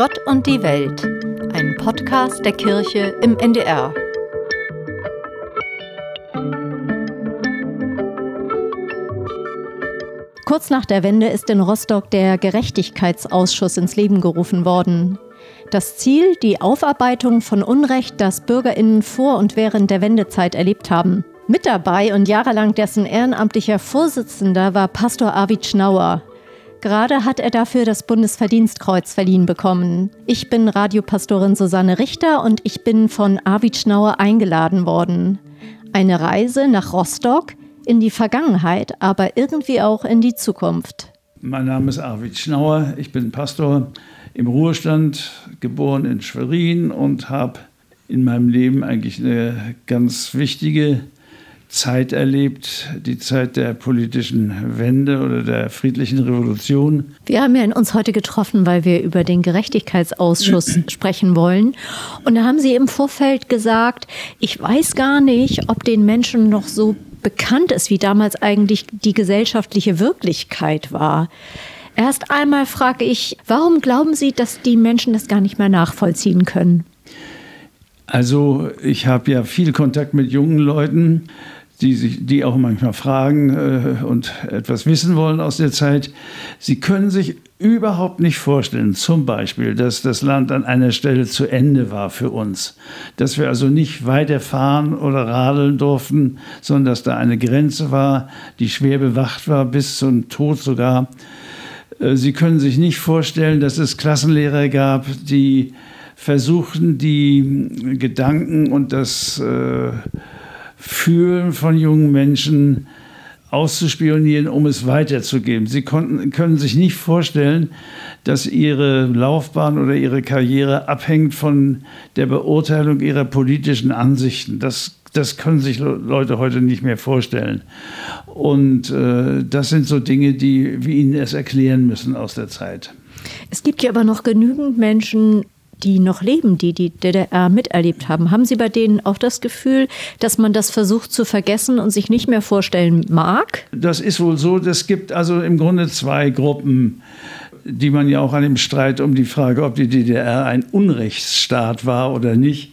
Gott und die Welt, ein Podcast der Kirche im NDR. Kurz nach der Wende ist in Rostock der Gerechtigkeitsausschuss ins Leben gerufen worden. Das Ziel, die Aufarbeitung von Unrecht, das Bürgerinnen vor und während der Wendezeit erlebt haben. Mit dabei und jahrelang dessen ehrenamtlicher Vorsitzender war Pastor Arvid Schnauer. Gerade hat er dafür das Bundesverdienstkreuz verliehen bekommen. Ich bin Radiopastorin Susanne Richter und ich bin von Arvid Schnauer eingeladen worden. Eine Reise nach Rostock in die Vergangenheit, aber irgendwie auch in die Zukunft. Mein Name ist Arvid Schnauer, ich bin Pastor im Ruhestand, geboren in Schwerin und habe in meinem Leben eigentlich eine ganz wichtige Zeit erlebt, die Zeit der politischen Wende oder der friedlichen Revolution. Wir haben ja uns heute getroffen, weil wir über den Gerechtigkeitsausschuss sprechen wollen. Und da haben Sie im Vorfeld gesagt, ich weiß gar nicht, ob den Menschen noch so bekannt ist, wie damals eigentlich die gesellschaftliche Wirklichkeit war. Erst einmal frage ich, warum glauben Sie, dass die Menschen das gar nicht mehr nachvollziehen können? Also ich habe ja viel Kontakt mit jungen Leuten die, sich, die auch manchmal fragen äh, und etwas wissen wollen aus der Zeit. Sie können sich überhaupt nicht vorstellen, zum Beispiel, dass das Land an einer Stelle zu Ende war für uns. Dass wir also nicht weiterfahren oder radeln durften, sondern dass da eine Grenze war, die schwer bewacht war, bis zum Tod sogar. Äh, Sie können sich nicht vorstellen, dass es Klassenlehrer gab, die versuchten, die Gedanken und das äh, Fühlen von jungen Menschen auszuspionieren, um es weiterzugeben. Sie konnten, können sich nicht vorstellen, dass ihre Laufbahn oder ihre Karriere abhängt von der Beurteilung ihrer politischen Ansichten. Das, das können sich Leute heute nicht mehr vorstellen. Und äh, das sind so Dinge, die wir ihnen erst erklären müssen aus der Zeit. Es gibt ja aber noch genügend Menschen, die noch leben, die die DDR miterlebt haben. Haben Sie bei denen auch das Gefühl, dass man das versucht zu vergessen und sich nicht mehr vorstellen mag? Das ist wohl so. Es gibt also im Grunde zwei Gruppen die man ja auch an dem Streit um die Frage, ob die DDR ein Unrechtsstaat war oder nicht,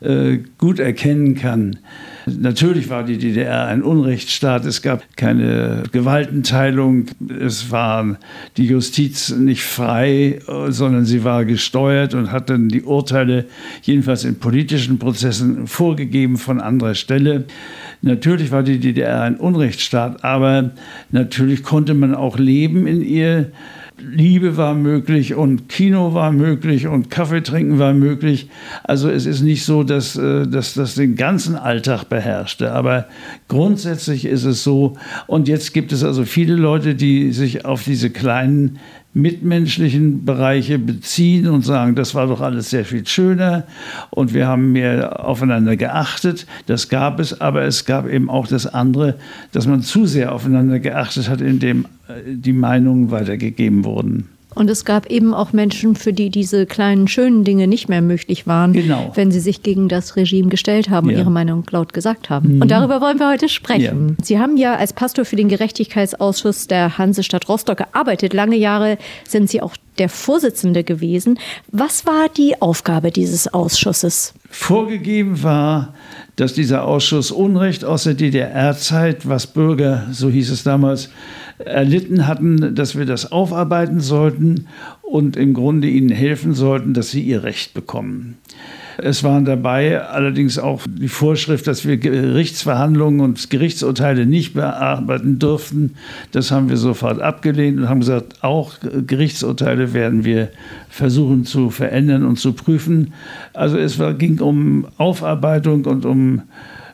äh, gut erkennen kann. Natürlich war die DDR ein Unrechtsstaat. Es gab keine Gewaltenteilung. Es war die Justiz nicht frei, sondern sie war gesteuert und hat dann die Urteile, jedenfalls in politischen Prozessen, vorgegeben von anderer Stelle. Natürlich war die DDR ein Unrechtsstaat, aber natürlich konnte man auch leben in ihr. Liebe war möglich und Kino war möglich und Kaffee trinken war möglich. Also es ist nicht so, dass, äh, dass das den ganzen Alltag beherrschte. Aber grundsätzlich ist es so. Und jetzt gibt es also viele Leute, die sich auf diese kleinen mitmenschlichen Bereiche beziehen und sagen, das war doch alles sehr viel schöner und wir haben mehr aufeinander geachtet. Das gab es, aber es gab eben auch das andere, dass man zu sehr aufeinander geachtet hat, indem äh, die Meinungen weitergegeben wurden. Und es gab eben auch Menschen, für die diese kleinen schönen Dinge nicht mehr möglich waren, genau. wenn sie sich gegen das Regime gestellt haben ja. und ihre Meinung laut gesagt haben. Mhm. Und darüber wollen wir heute sprechen. Ja. Sie haben ja als Pastor für den Gerechtigkeitsausschuss der Hansestadt Rostock gearbeitet. Lange Jahre sind Sie auch der Vorsitzende gewesen. Was war die Aufgabe dieses Ausschusses? Vorgegeben war, dass dieser Ausschuss Unrecht aus der DDR-Zeit, was Bürger, so hieß es damals, erlitten hatten, dass wir das aufarbeiten sollten und im Grunde ihnen helfen sollten, dass sie ihr Recht bekommen. Es waren dabei allerdings auch die Vorschrift, dass wir Gerichtsverhandlungen und Gerichtsurteile nicht bearbeiten dürften. Das haben wir sofort abgelehnt und haben gesagt, auch Gerichtsurteile werden wir versuchen zu verändern und zu prüfen. Also es ging um Aufarbeitung und um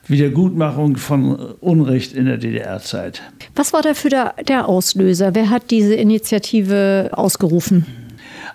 Wiedergutmachung von Unrecht in der DDR-Zeit. Was war dafür der, der Auslöser? Wer hat diese Initiative ausgerufen?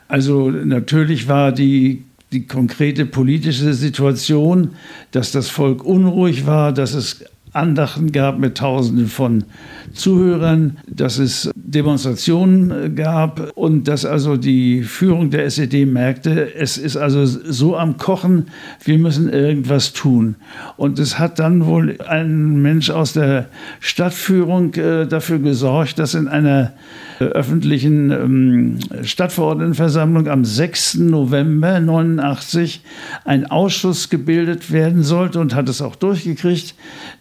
Also natürlich war die die konkrete politische Situation, dass das Volk unruhig war, dass es Andachten gab mit Tausenden von Zuhörern, dass es Demonstrationen äh, gab und dass also die Führung der SED merkte, es ist also so am Kochen, wir müssen irgendwas tun. Und es hat dann wohl ein Mensch aus der Stadtführung äh, dafür gesorgt, dass in einer äh, öffentlichen ähm, Stadtverordnetenversammlung am 6. November 89 ein Ausschuss gebildet werden sollte und hat es auch durchgekriegt,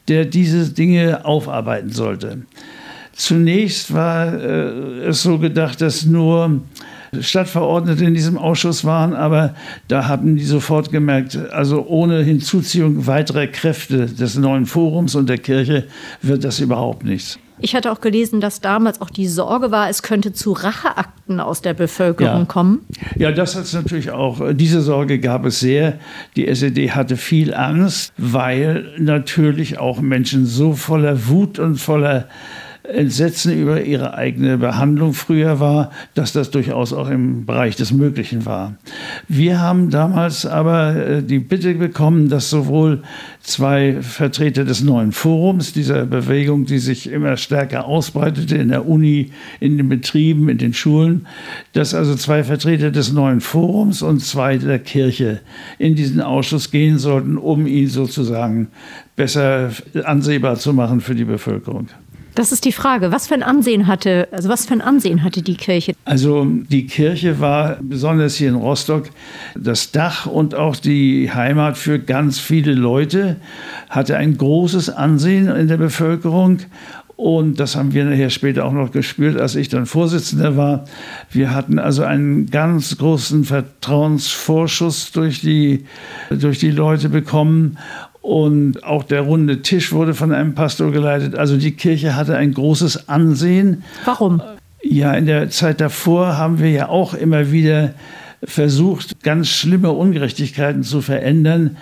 der diese Dinge aufarbeiten sollte. Zunächst war äh, es so gedacht, dass nur Stadtverordnete in diesem Ausschuss waren, aber da haben die sofort gemerkt, also ohne Hinzuziehung weiterer Kräfte des neuen Forums und der Kirche wird das überhaupt nichts. Ich hatte auch gelesen, dass damals auch die Sorge war, es könnte zu Racheakten aus der Bevölkerung ja. kommen. Ja, das hat es natürlich auch. Diese Sorge gab es sehr. Die SED hatte viel Angst, weil natürlich auch Menschen so voller Wut und voller Entsetzen über ihre eigene Behandlung früher war, dass das durchaus auch im Bereich des Möglichen war. Wir haben damals aber äh, die Bitte bekommen, dass sowohl zwei Vertreter des neuen Forums, dieser Bewegung, die sich immer stärker ausbreitete in der Uni, in den Betrieben, in den Schulen, dass also zwei Vertreter des neuen Forums und zwei der Kirche in diesen Ausschuss gehen sollten, um ihn sozusagen besser ansehbar zu machen für die Bevölkerung. Das ist die Frage. Was für ein Ansehen hatte, also was für ein Ansehen hatte die Kirche? Also die Kirche war besonders hier in Rostock das Dach und auch die Heimat für ganz viele Leute, hatte ein großes Ansehen in der Bevölkerung und das haben wir nachher später auch noch gespürt, als ich dann Vorsitzender war. Wir hatten also einen ganz großen Vertrauensvorschuss durch die, durch die Leute bekommen. Und auch der runde Tisch wurde von einem Pastor geleitet. Also die Kirche hatte ein großes Ansehen. Warum? Ja, in der Zeit davor haben wir ja auch immer wieder versucht, ganz schlimme Ungerechtigkeiten zu verändern.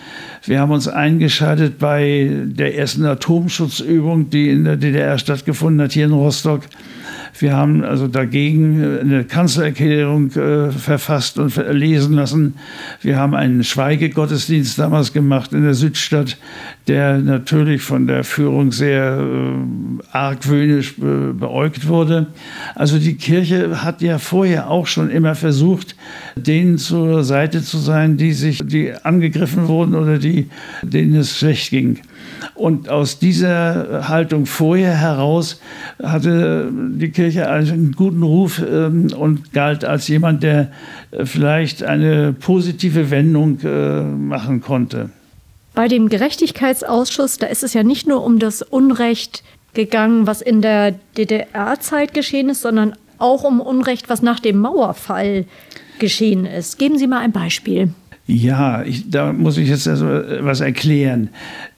Wir haben uns eingeschaltet bei der ersten Atomschutzübung, die in der DDR stattgefunden hat, hier in Rostock. Wir haben also dagegen eine Kanzlererklärung äh, verfasst und lesen lassen. Wir haben einen Schweigegottesdienst damals gemacht in der Südstadt, der natürlich von der Führung sehr äh, argwöhnisch be beäugt wurde. Also die Kirche hat ja vorher auch schon immer versucht, denen zur Seite zu sein, die sich, die angegriffen wurden oder die, denen es schlecht ging. Und aus dieser Haltung vorher heraus hatte die Kirche einen guten Ruf ähm, und galt als jemand, der äh, vielleicht eine positive Wendung äh, machen konnte. Bei dem Gerechtigkeitsausschuss, da ist es ja nicht nur um das Unrecht gegangen, was in der DDR-Zeit geschehen ist, sondern auch um Unrecht, was nach dem Mauerfall geschehen ist. Geben Sie mal ein Beispiel. Ja, ich, da muss ich jetzt also was erklären.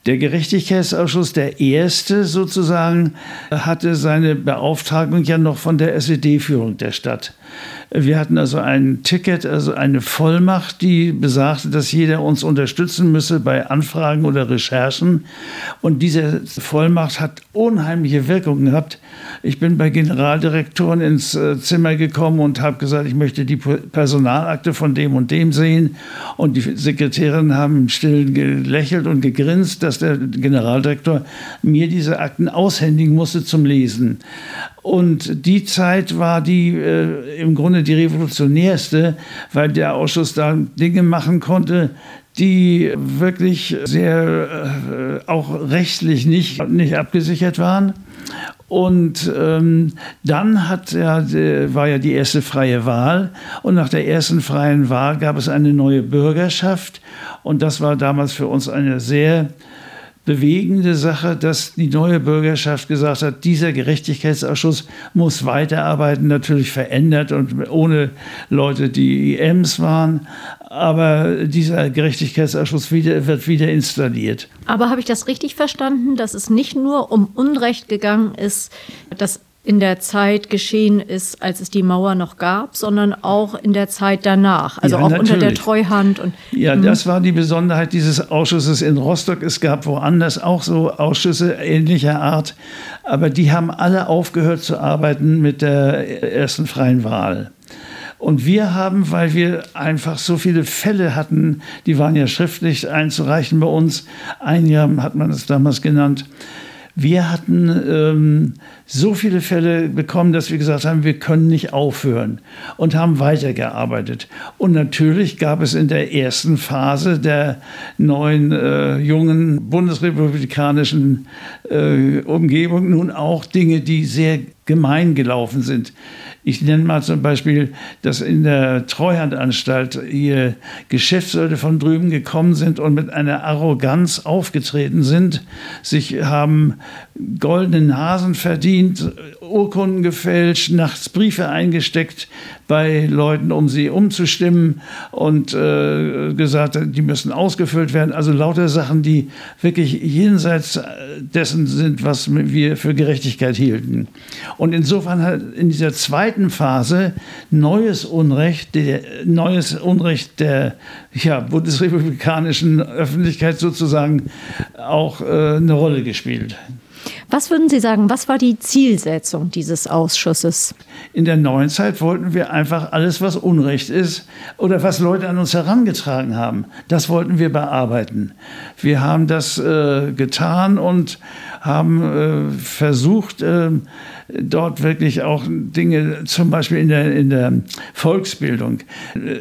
Der Gerechtigkeitsausschuss, der erste sozusagen, hatte seine Beauftragung ja noch von der SED-Führung der Stadt. Wir hatten also ein Ticket, also eine Vollmacht, die besagte, dass jeder uns unterstützen müsse bei Anfragen oder Recherchen. Und diese Vollmacht hat unheimliche Wirkungen gehabt. Ich bin bei Generaldirektoren ins äh, Zimmer gekommen und habe gesagt, ich möchte die Personalakte von dem und dem sehen. Und die Sekretärinnen haben im Stillen gelächelt und gegrinst, dass der Generaldirektor mir diese Akten aushändigen musste zum Lesen. Und die Zeit war die äh, im Grunde die revolutionärste, weil der Ausschuss da Dinge machen konnte, die wirklich sehr äh, auch rechtlich nicht, nicht abgesichert waren. Und ähm, dann hat ja, war ja die erste freie Wahl. Und nach der ersten freien Wahl gab es eine neue Bürgerschaft. Und das war damals für uns eine sehr bewegende Sache, dass die neue Bürgerschaft gesagt hat, dieser Gerechtigkeitsausschuss muss weiterarbeiten, natürlich verändert und ohne Leute, die IMs waren. Aber dieser Gerechtigkeitsausschuss wieder, wird wieder installiert. Aber habe ich das richtig verstanden, dass es nicht nur um Unrecht gegangen ist, dass in der Zeit geschehen ist, als es die Mauer noch gab, sondern auch in der Zeit danach, also ja, auch natürlich. unter der Treuhand. Und, ja, hm. das war die Besonderheit dieses Ausschusses in Rostock. Es gab woanders auch so Ausschüsse ähnlicher Art, aber die haben alle aufgehört zu arbeiten mit der ersten freien Wahl. Und wir haben, weil wir einfach so viele Fälle hatten, die waren ja schriftlich einzureichen bei uns, ein Jahr hat man es damals genannt, wir hatten ähm, so viele Fälle bekommen, dass wir gesagt haben, wir können nicht aufhören und haben weitergearbeitet. Und natürlich gab es in der ersten Phase der neuen äh, jungen bundesrepublikanischen äh, Umgebung nun auch Dinge, die sehr gemein gelaufen sind. Ich nenne mal zum Beispiel, dass in der Treuhandanstalt hier Geschäftsleute von drüben gekommen sind und mit einer Arroganz aufgetreten sind, sich haben goldene Nasen verdient, Urkunden gefälscht, nachts Briefe eingesteckt bei Leuten, um sie umzustimmen und äh, gesagt, die müssen ausgefüllt werden. Also lauter Sachen, die wirklich jenseits dessen sind, was wir für Gerechtigkeit hielten. Und insofern hat in dieser zweiten Phase neues Unrecht, der, neues Unrecht der ja, bundesrepublikanischen Öffentlichkeit sozusagen auch äh, eine Rolle gespielt. Was würden Sie sagen, was war die Zielsetzung dieses Ausschusses? In der neuen Zeit wollten wir einfach alles, was Unrecht ist oder was Leute an uns herangetragen haben, das wollten wir bearbeiten. Wir haben das äh, getan und haben äh, versucht, äh, dort wirklich auch Dinge, zum Beispiel in der, in der Volksbildung.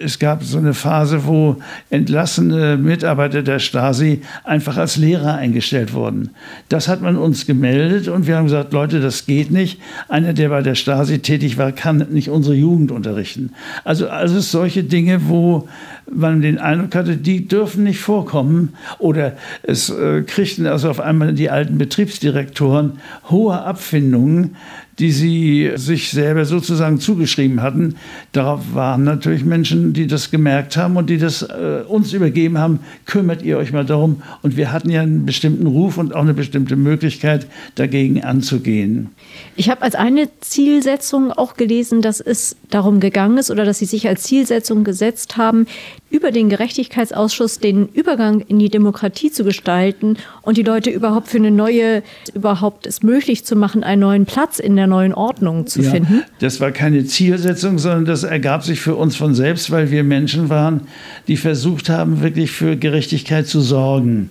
Es gab so eine Phase, wo entlassene Mitarbeiter der Stasi einfach als Lehrer eingestellt wurden. Das hat man uns gemeldet und wir haben gesagt, Leute, das geht nicht. Einer, der bei der Stasi tätig war, kann nicht unsere Jugend unterrichten. Also alles solche Dinge, wo man den Eindruck hatte, die dürfen nicht vorkommen. Oder es äh, kriegten also auf einmal die alten Betriebsdirektoren hohe Abfindungen, die sie sich selber sozusagen zugeschrieben hatten. Darauf waren natürlich Menschen, die das gemerkt haben und die das äh, uns übergeben haben, kümmert ihr euch mal darum. Und wir hatten ja einen bestimmten Ruf und auch eine bestimmte Möglichkeit, dagegen anzugehen. Ich habe als eine Zielsetzung auch gelesen, dass es darum gegangen ist oder dass Sie sich als Zielsetzung gesetzt haben, über den Gerechtigkeitsausschuss den Übergang in die Demokratie zu gestalten und die Leute überhaupt für eine neue, überhaupt es möglich zu machen, einen neuen Platz in der neuen Ordnung zu ja, finden? Das war keine Zielsetzung, sondern das ergab sich für uns von selbst, weil wir Menschen waren, die versucht haben, wirklich für Gerechtigkeit zu sorgen.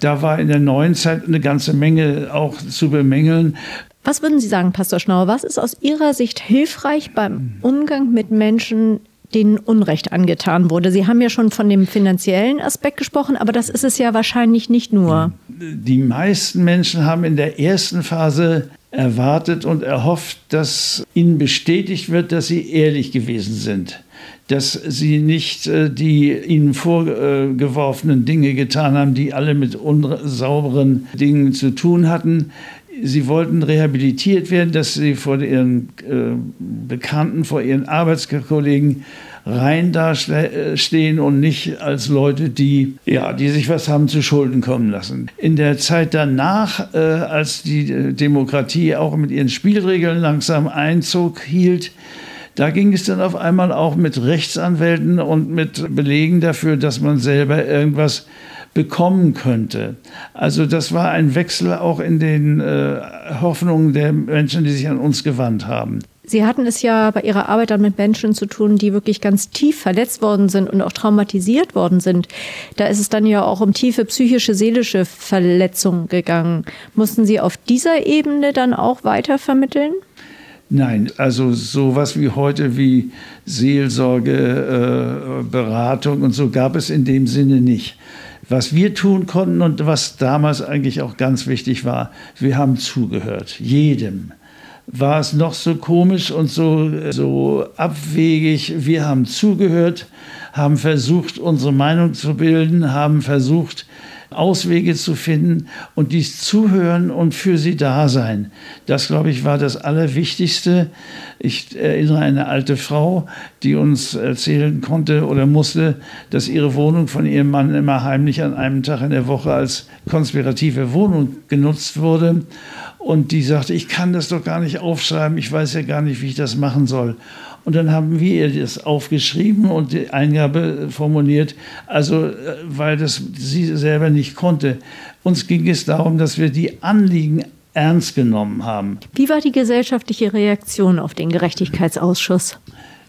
Da war in der neuen Zeit eine ganze Menge auch zu bemängeln. Was würden Sie sagen, Pastor Schnauer? Was ist aus Ihrer Sicht hilfreich beim Umgang mit Menschen denen Unrecht angetan wurde. Sie haben ja schon von dem finanziellen Aspekt gesprochen, aber das ist es ja wahrscheinlich nicht nur. Die meisten Menschen haben in der ersten Phase erwartet und erhofft, dass ihnen bestätigt wird, dass sie ehrlich gewesen sind dass sie nicht äh, die ihnen vorgeworfenen Dinge getan haben, die alle mit unsauberen Dingen zu tun hatten. Sie wollten rehabilitiert werden, dass sie vor ihren äh, Bekannten, vor ihren Arbeitskollegen rein dastehen und nicht als Leute, die, ja, die sich was haben zu Schulden kommen lassen. In der Zeit danach, äh, als die äh, Demokratie auch mit ihren Spielregeln langsam Einzug hielt, da ging es dann auf einmal auch mit Rechtsanwälten und mit Belegen dafür, dass man selber irgendwas bekommen könnte. Also das war ein Wechsel auch in den äh, Hoffnungen der Menschen, die sich an uns gewandt haben. Sie hatten es ja bei Ihrer Arbeit dann mit Menschen zu tun, die wirklich ganz tief verletzt worden sind und auch traumatisiert worden sind. Da ist es dann ja auch um tiefe psychische, seelische Verletzungen gegangen. Mussten Sie auf dieser Ebene dann auch weiter vermitteln? Nein, also sowas wie heute wie Seelsorge, äh, Beratung und so gab es in dem Sinne nicht. Was wir tun konnten und was damals eigentlich auch ganz wichtig war, wir haben zugehört, jedem. War es noch so komisch und so, so abwegig, wir haben zugehört, haben versucht, unsere Meinung zu bilden, haben versucht, Auswege zu finden und dies zuhören und für sie da sein. Das, glaube ich, war das Allerwichtigste. Ich erinnere eine alte Frau, die uns erzählen konnte oder musste, dass ihre Wohnung von ihrem Mann immer heimlich an einem Tag in der Woche als konspirative Wohnung genutzt wurde. Und die sagte, ich kann das doch gar nicht aufschreiben, ich weiß ja gar nicht, wie ich das machen soll. Und dann haben wir ihr das aufgeschrieben und die Eingabe formuliert, also äh, weil das sie selber nicht konnte. Uns ging es darum, dass wir die Anliegen ernst genommen haben. Wie war die gesellschaftliche Reaktion auf den Gerechtigkeitsausschuss?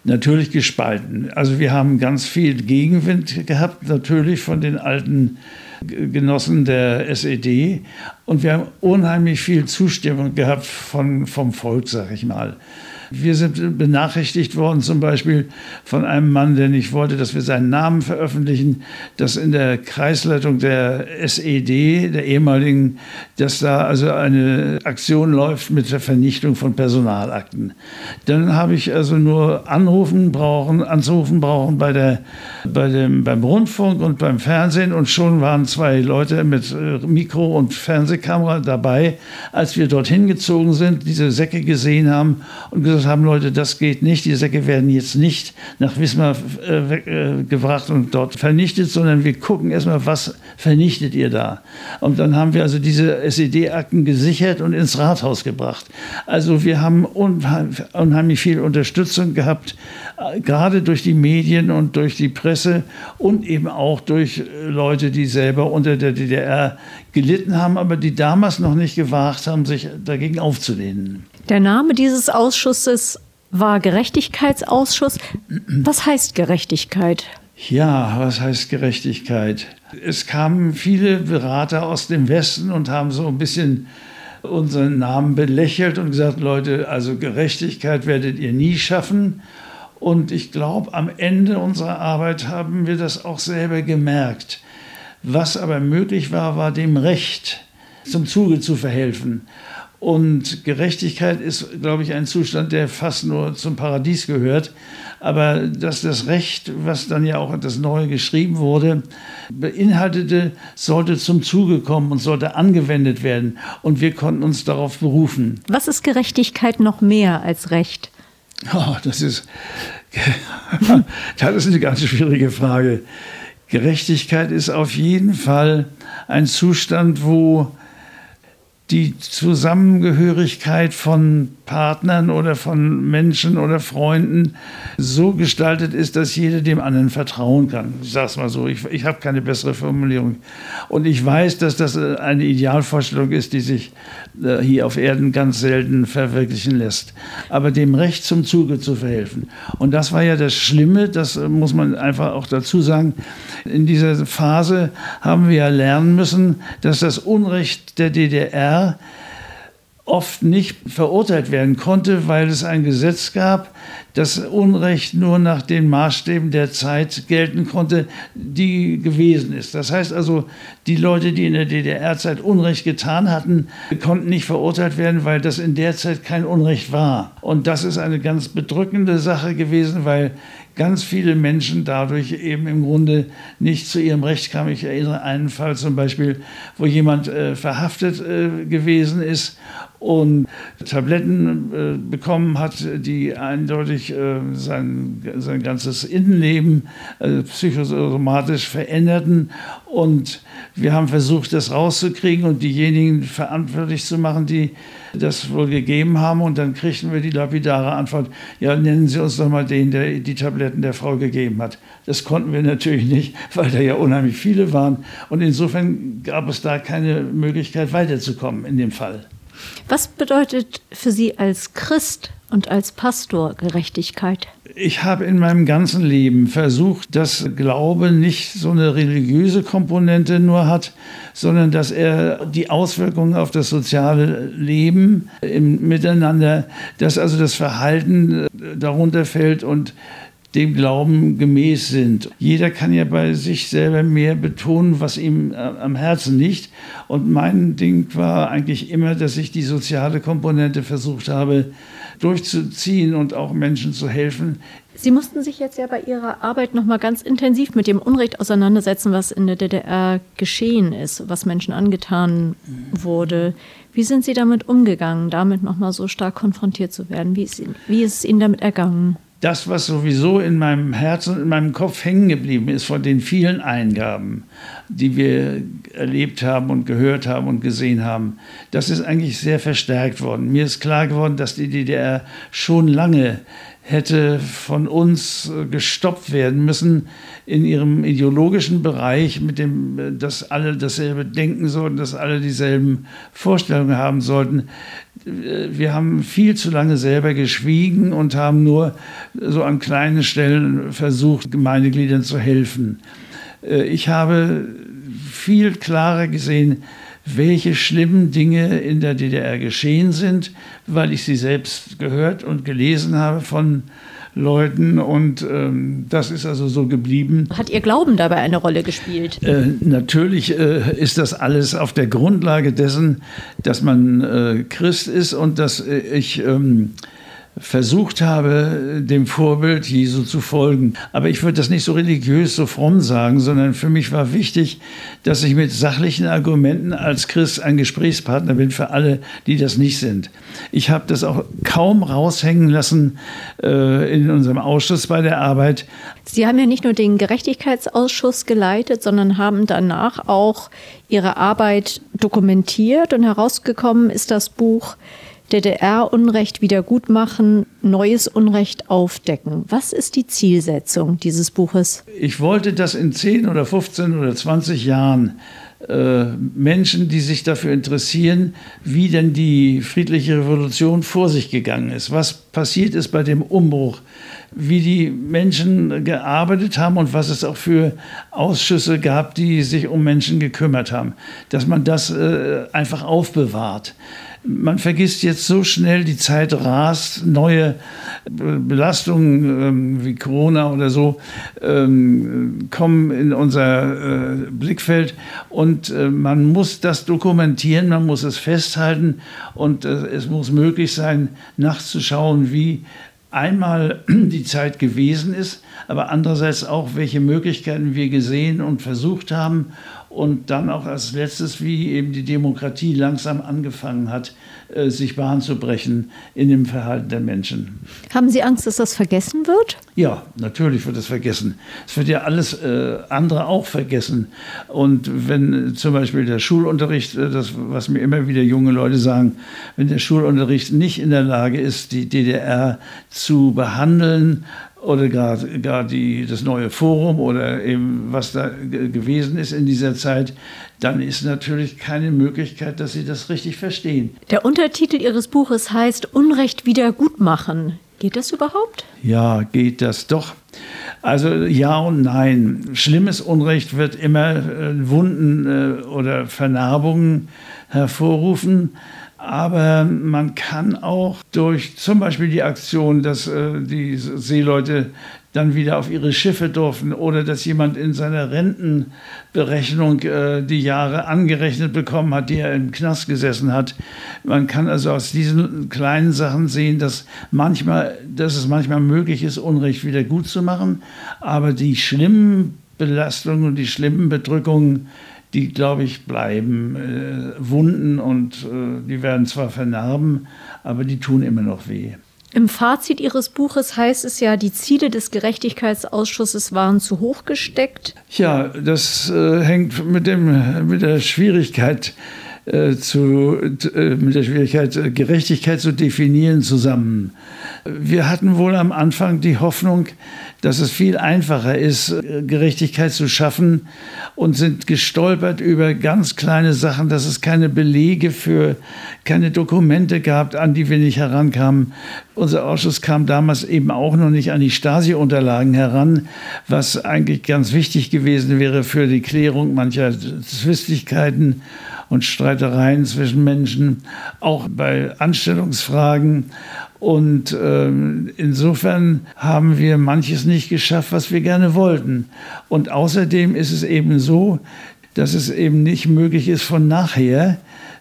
Natürlich gespalten. Also wir haben ganz viel Gegenwind gehabt, natürlich von den alten Genossen der SED Und wir haben unheimlich viel Zustimmung gehabt von, vom Volk, sag ich mal. Wir sind benachrichtigt worden, zum Beispiel von einem Mann, der nicht wollte, dass wir seinen Namen veröffentlichen, dass in der Kreisleitung der SED, der ehemaligen, dass da also eine Aktion läuft mit der Vernichtung von Personalakten. Dann habe ich also nur anrufen brauchen, anzurufen brauchen bei der, bei dem, beim Rundfunk und beim Fernsehen und schon waren zwei Leute mit äh, Mikro und Fernsehkamera dabei, als wir dorthin gezogen sind, diese Säcke gesehen haben und gesagt gesagt haben, Leute, das geht nicht, die Säcke werden jetzt nicht nach Wismar äh, äh, gebracht und dort vernichtet, sondern wir gucken erstmal, was vernichtet ihr da? Und dann haben wir also diese SED-Akten gesichert und ins Rathaus gebracht. Also wir haben unheimlich viel Unterstützung gehabt, äh, gerade durch die Medien und durch die Presse und eben auch durch äh, Leute, die selber unter der DDR gelitten haben, aber die damals noch nicht gewagt haben, sich dagegen aufzulehnen. Der Name dieses Ausschusses war Gerechtigkeitsausschuss. Was heißt Gerechtigkeit? Ja, was heißt Gerechtigkeit? Es kamen viele Berater aus dem Westen und haben so ein bisschen unseren Namen belächelt und gesagt, Leute, also Gerechtigkeit werdet ihr nie schaffen. Und ich glaube, am Ende unserer Arbeit haben wir das auch selber gemerkt. Was aber möglich war, war dem Recht zum Zuge zu verhelfen. Und Gerechtigkeit ist, glaube ich, ein Zustand, der fast nur zum Paradies gehört. Aber dass das Recht, was dann ja auch das Neue geschrieben wurde, beinhaltete, sollte zum Zuge kommen und sollte angewendet werden. Und wir konnten uns darauf berufen. Was ist Gerechtigkeit noch mehr als Recht? Oh, das ist, das ist eine ganz schwierige Frage. Gerechtigkeit ist auf jeden Fall ein Zustand, wo die Zusammengehörigkeit von Partnern oder von Menschen oder Freunden so gestaltet ist, dass jeder dem anderen vertrauen kann. Ich sage es mal so, ich, ich habe keine bessere Formulierung. Und ich weiß, dass das eine Idealvorstellung ist, die sich äh, hier auf Erden ganz selten verwirklichen lässt. Aber dem Recht zum Zuge zu verhelfen. Und das war ja das Schlimme, das muss man einfach auch dazu sagen. In dieser Phase haben wir ja lernen müssen, dass das Unrecht der DDR oft nicht verurteilt werden konnte, weil es ein Gesetz gab, das Unrecht nur nach den Maßstäben der Zeit gelten konnte, die gewesen ist. Das heißt also, die Leute, die in der DDR-Zeit Unrecht getan hatten, konnten nicht verurteilt werden, weil das in der Zeit kein Unrecht war. Und das ist eine ganz bedrückende Sache gewesen, weil ganz viele Menschen dadurch eben im Grunde nicht zu ihrem Recht kamen. Ich erinnere einen Fall zum Beispiel, wo jemand äh, verhaftet äh, gewesen ist und Tabletten äh, bekommen hat, die eindeutig äh, sein, sein ganzes Innenleben äh, psychosomatisch veränderten. Und wir haben versucht, das rauszukriegen und diejenigen verantwortlich zu machen, die das wohl gegeben haben. Und dann kriegten wir die lapidare Antwort, ja, nennen Sie uns doch mal den, der die Tabletten der Frau gegeben hat. Das konnten wir natürlich nicht, weil da ja unheimlich viele waren. Und insofern gab es da keine Möglichkeit weiterzukommen in dem Fall. Was bedeutet für Sie als Christ und als Pastor Gerechtigkeit? Ich habe in meinem ganzen Leben versucht, dass Glaube nicht so eine religiöse Komponente nur hat, sondern dass er die Auswirkungen auf das soziale Leben im Miteinander, dass also das Verhalten darunter fällt und dem Glauben gemäß sind. Jeder kann ja bei sich selber mehr betonen, was ihm äh, am Herzen liegt. Und mein Ding war eigentlich immer, dass ich die soziale Komponente versucht habe durchzuziehen und auch Menschen zu helfen. Sie mussten sich jetzt ja bei Ihrer Arbeit noch mal ganz intensiv mit dem Unrecht auseinandersetzen, was in der DDR geschehen ist, was Menschen angetan wurde. Wie sind Sie damit umgegangen, damit noch mal so stark konfrontiert zu werden? Wie ist, wie ist es Ihnen damit ergangen? Das, was sowieso in meinem Herzen und in meinem Kopf hängen geblieben ist von den vielen Eingaben, die wir erlebt haben und gehört haben und gesehen haben, das ist eigentlich sehr verstärkt worden. Mir ist klar geworden, dass die DDR schon lange hätte von uns gestoppt werden müssen in ihrem ideologischen Bereich, mit dem, dass alle dasselbe denken sollten, dass alle dieselben Vorstellungen haben sollten. Wir haben viel zu lange selber geschwiegen und haben nur so an kleinen Stellen versucht, Gemeindegliedern zu helfen. Ich habe viel klarer gesehen, welche schlimmen Dinge in der DDR geschehen sind, weil ich sie selbst gehört und gelesen habe von Leuten und ähm, das ist also so geblieben. Hat Ihr Glauben dabei eine Rolle gespielt? Äh, natürlich äh, ist das alles auf der Grundlage dessen, dass man äh, Christ ist und dass äh, ich ähm, versucht habe, dem Vorbild Jesu zu folgen. Aber ich würde das nicht so religiös, so fromm sagen, sondern für mich war wichtig, dass ich mit sachlichen Argumenten als Christ ein Gesprächspartner bin für alle, die das nicht sind. Ich habe das auch kaum raushängen lassen äh, in unserem Ausschuss bei der Arbeit. Sie haben ja nicht nur den Gerechtigkeitsausschuss geleitet, sondern haben danach auch Ihre Arbeit dokumentiert und herausgekommen ist das Buch DDR-Unrecht wiedergutmachen, neues Unrecht aufdecken. Was ist die Zielsetzung dieses Buches? Ich wollte, dass in 10 oder 15 oder 20 Jahren äh, Menschen, die sich dafür interessieren, wie denn die friedliche Revolution vor sich gegangen ist, was passiert ist bei dem Umbruch, wie die Menschen gearbeitet haben und was es auch für Ausschüsse gab, die sich um Menschen gekümmert haben, dass man das äh, einfach aufbewahrt man vergisst jetzt so schnell, die Zeit rast, neue Belastungen ähm, wie Corona oder so ähm, kommen in unser äh, Blickfeld. Und äh, man muss das dokumentieren, man muss es festhalten. Und äh, es muss möglich sein, nachzuschauen, wie einmal die Zeit gewesen ist, aber andererseits auch, welche Möglichkeiten wir gesehen und versucht haben und dann auch als letztes, wie eben die Demokratie langsam angefangen hat, äh, sich Bahn zu brechen in dem Verhalten der Menschen. Haben Sie Angst, dass das vergessen wird? Ja, natürlich wird es vergessen. Es wird ja alles äh, andere auch vergessen. Und wenn zum Beispiel der Schulunterricht, äh, das, was mir immer wieder junge Leute sagen, wenn der Schulunterricht nicht in der Lage ist, die DDR zu behandeln oder gerade gar die, das neue Forum oder eben was da gewesen ist in dieser Zeit, dann ist natürlich keine Möglichkeit, dass sie das richtig verstehen. Der Untertitel Ihres Buches heißt Unrecht wiedergutmachen. Geht das überhaupt? Ja, geht das doch. Also ja und nein. Schlimmes Unrecht wird immer äh, Wunden äh, oder Vernarbungen hervorrufen. Aber man kann auch durch zum Beispiel die Aktion, dass äh, die Seeleute dann wieder auf ihre Schiffe durften oder dass jemand in seiner Rentenberechnung äh, die Jahre angerechnet bekommen hat, die er im Knast gesessen hat. Man kann also aus diesen kleinen Sachen sehen, dass manchmal, dass es manchmal möglich ist, Unrecht wieder gut zu machen, aber die schlimmen Belastungen und die schlimmen Bedrückungen, die, glaube ich, bleiben äh, Wunden und äh, die werden zwar vernarben, aber die tun immer noch weh. Im Fazit Ihres Buches heißt es ja, die Ziele des Gerechtigkeitsausschusses waren zu hoch gesteckt. Ja, das äh, hängt mit, dem, mit der Schwierigkeit äh, zu, äh, mit der Schwierigkeit, äh, Gerechtigkeit zu definieren zusammen. Wir hatten wohl am Anfang die Hoffnung, dass es viel einfacher ist, Gerechtigkeit zu schaffen und sind gestolpert über ganz kleine Sachen, dass es keine Belege für, keine Dokumente gab, an die wir nicht herankamen. Unser Ausschuss kam damals eben auch noch nicht an die Stasi-Unterlagen heran, was eigentlich ganz wichtig gewesen wäre für die Klärung mancher Zwistigkeiten und Streitereien zwischen Menschen, auch bei Anstellungsfragen. Und ähm, insofern haben wir manches nicht geschafft, was wir gerne wollten. Und außerdem ist es eben so, dass es eben nicht möglich ist, von nachher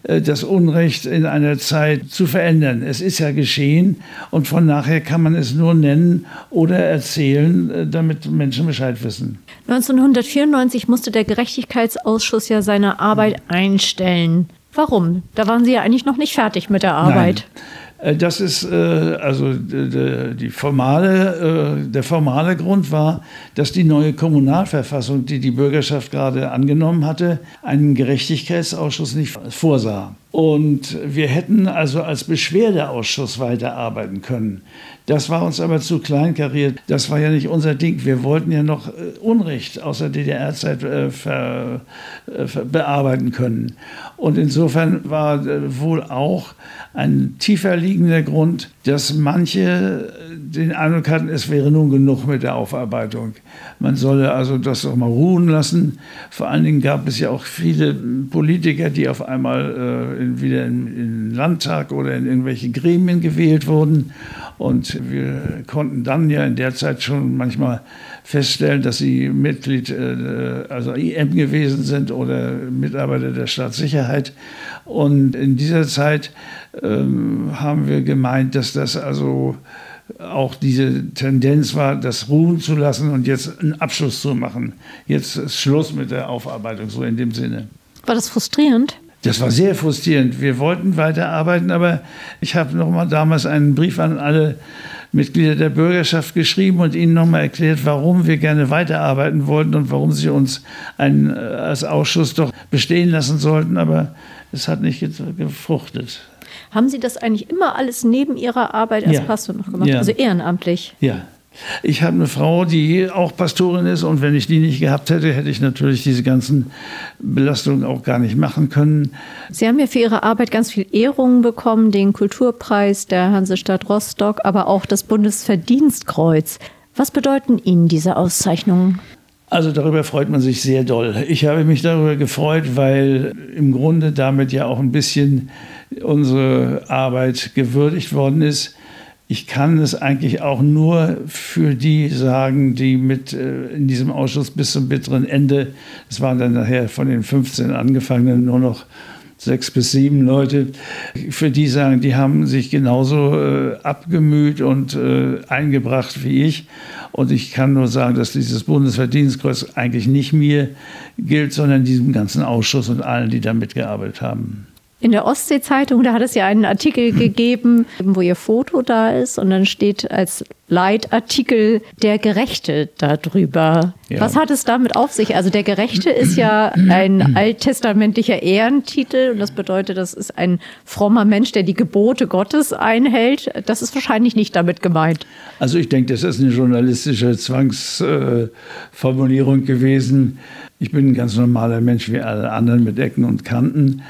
das Unrecht in einer Zeit zu verändern. Es ist ja geschehen und von nachher kann man es nur nennen oder erzählen, äh, damit Menschen Bescheid wissen. 1994 musste der Gerechtigkeitsausschuss ja seine Arbeit einstellen. Warum? Da waren Sie ja eigentlich noch nicht fertig mit der Arbeit. Nein. Äh, das ist äh, also die formale, äh, der formale Grund war, dass die neue Kommunalverfassung, die die Bürgerschaft gerade angenommen hatte, einen Gerechtigkeitsausschuss nicht vorsah. Und wir hätten also als Beschwerdeausschuss weiterarbeiten können. Das war uns aber zu kleinkariert. Das war ja nicht unser Ding. Wir wollten ja noch äh, Unrecht aus der DDR-Zeit äh, äh, bearbeiten können. Und insofern war wohl auch ein tiefer liegender Grund, dass manche den Eindruck hatten, es wäre nun genug mit der Aufarbeitung. Man solle also das doch mal ruhen lassen. Vor allen Dingen gab es ja auch viele Politiker, die auf einmal äh, in, wieder den Landtag oder in irgendwelche Gremien gewählt wurden. Und wir konnten dann ja in der Zeit schon manchmal feststellen, dass sie Mitglied, äh, also IM gewesen sind oder Mitarbeiter der Staatssicherheit. Und in dieser Zeit ähm, haben wir gemeint, dass das also auch diese Tendenz war, das ruhen zu lassen und jetzt einen Abschluss zu machen. Jetzt ist Schluss mit der Aufarbeitung, so in dem Sinne. War das frustrierend? Das war sehr frustrierend. Wir wollten weiterarbeiten, aber ich habe noch mal damals einen Brief an alle Mitglieder der Bürgerschaft geschrieben und ihnen nochmal erklärt, warum wir gerne weiterarbeiten wollten und warum sie uns einen, äh, als Ausschuss doch bestehen lassen sollten. Aber es hat nicht gefruchtet. Haben Sie das eigentlich immer alles neben Ihrer Arbeit als ja. Pastor noch gemacht? Ja. Also ehrenamtlich? Ja. Ich habe eine Frau, die auch Pastorin ist und wenn ich die nicht gehabt hätte, hätte ich natürlich diese ganzen Belastungen auch gar nicht machen können. Sie haben ja für Ihre Arbeit ganz viel Ehrungen bekommen, den Kulturpreis der Hansestadt Rostock, aber auch das Bundesverdienstkreuz. Was bedeuten Ihnen diese Auszeichnungen? Also darüber freut man sich sehr doll. Ich habe mich darüber gefreut, weil im Grunde damit ja auch ein bisschen unsere Arbeit gewürdigt worden ist. Ich kann es eigentlich auch nur für die sagen, die mit äh, in diesem Ausschuss bis zum bitteren Ende, es waren dann nachher von den 15 Angefangenen nur noch sechs bis sieben Leute, für die sagen, die haben sich genauso äh, abgemüht und äh, eingebracht wie ich. Und ich kann nur sagen, dass dieses Bundesverdienstkreuz eigentlich nicht mir gilt, sondern diesem ganzen Ausschuss und allen, die da mitgearbeitet haben. In der Ostsee-Zeitung, da hat es ja einen Artikel gegeben, wo ihr Foto da ist und dann steht als Leitartikel der Gerechte darüber. Ja. Was hat es damit auf sich? Also der Gerechte ist ja ein alttestamentlicher Ehrentitel und das bedeutet, das ist ein frommer Mensch, der die Gebote Gottes einhält. Das ist wahrscheinlich nicht damit gemeint. Also ich denke, das ist eine journalistische Zwangsformulierung gewesen. Ich bin ein ganz normaler Mensch wie alle anderen mit Ecken und Kanten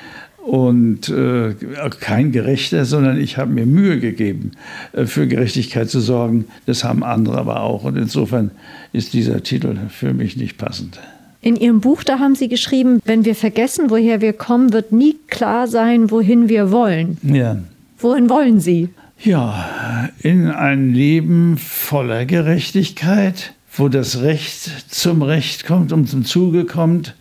und äh, kein Gerechter, sondern ich habe mir Mühe gegeben, äh, für Gerechtigkeit zu sorgen. Das haben andere aber auch. Und insofern ist dieser Titel für mich nicht passend. In Ihrem Buch, da haben Sie geschrieben, wenn wir vergessen, woher wir kommen, wird nie klar sein, wohin wir wollen. Ja. Wohin wollen Sie? Ja, in ein Leben voller Gerechtigkeit, wo das Recht zum Recht kommt und zum Zuge kommt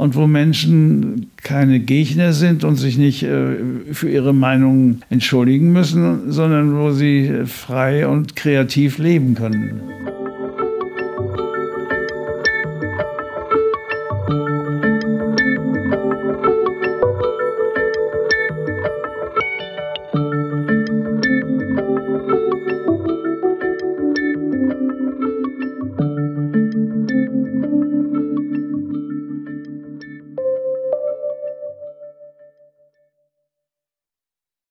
und wo Menschen keine Gegner sind und sich nicht äh, für ihre Meinung entschuldigen müssen, sondern wo sie frei und kreativ leben können.